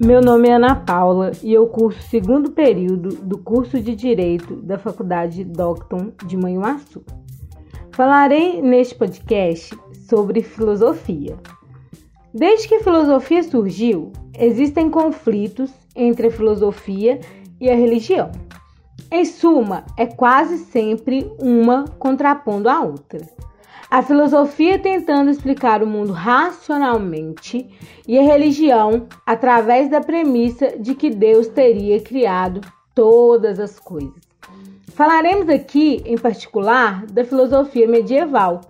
Meu nome é Ana Paula e eu curso segundo período do curso de Direito da Faculdade Docton de Manhuaçu. Falarei neste podcast sobre filosofia. Desde que a filosofia surgiu, existem conflitos entre a filosofia e a religião. Em suma, é quase sempre uma contrapondo a outra. A filosofia tentando explicar o mundo racionalmente e a religião através da premissa de que Deus teria criado todas as coisas. Falaremos aqui, em particular, da filosofia medieval.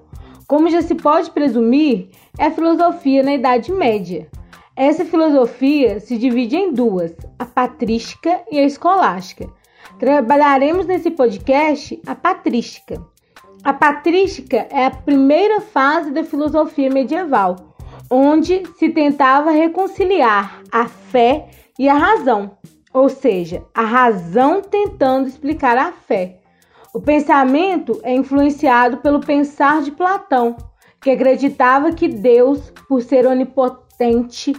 Como já se pode presumir, é filosofia na Idade Média. Essa filosofia se divide em duas, a patrística e a escolástica. Trabalharemos nesse podcast a patrística. A patrística é a primeira fase da filosofia medieval, onde se tentava reconciliar a fé e a razão, ou seja, a razão tentando explicar a fé. O pensamento é influenciado pelo pensar de Platão, que acreditava que Deus, por ser onipotente,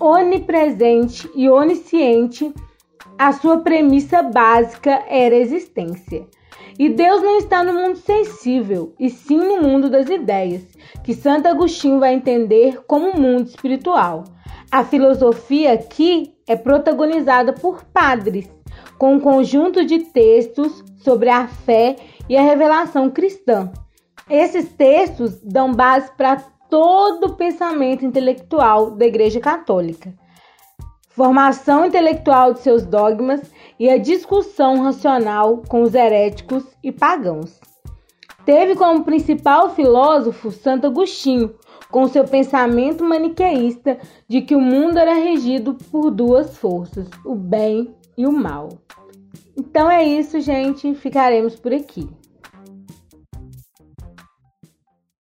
onipresente e onisciente, a sua premissa básica era a existência. E Deus não está no mundo sensível, e sim no mundo das ideias, que Santo Agostinho vai entender como mundo espiritual. A filosofia aqui é protagonizada por padres, com um conjunto de textos sobre a fé e a revelação cristã. Esses textos dão base para todo o pensamento intelectual da Igreja Católica formação intelectual de seus dogmas e a discussão racional com os heréticos e pagãos. Teve como principal filósofo Santo Agostinho, com seu pensamento maniqueísta de que o mundo era regido por duas forças, o bem e o mal. Então é isso, gente. Ficaremos por aqui.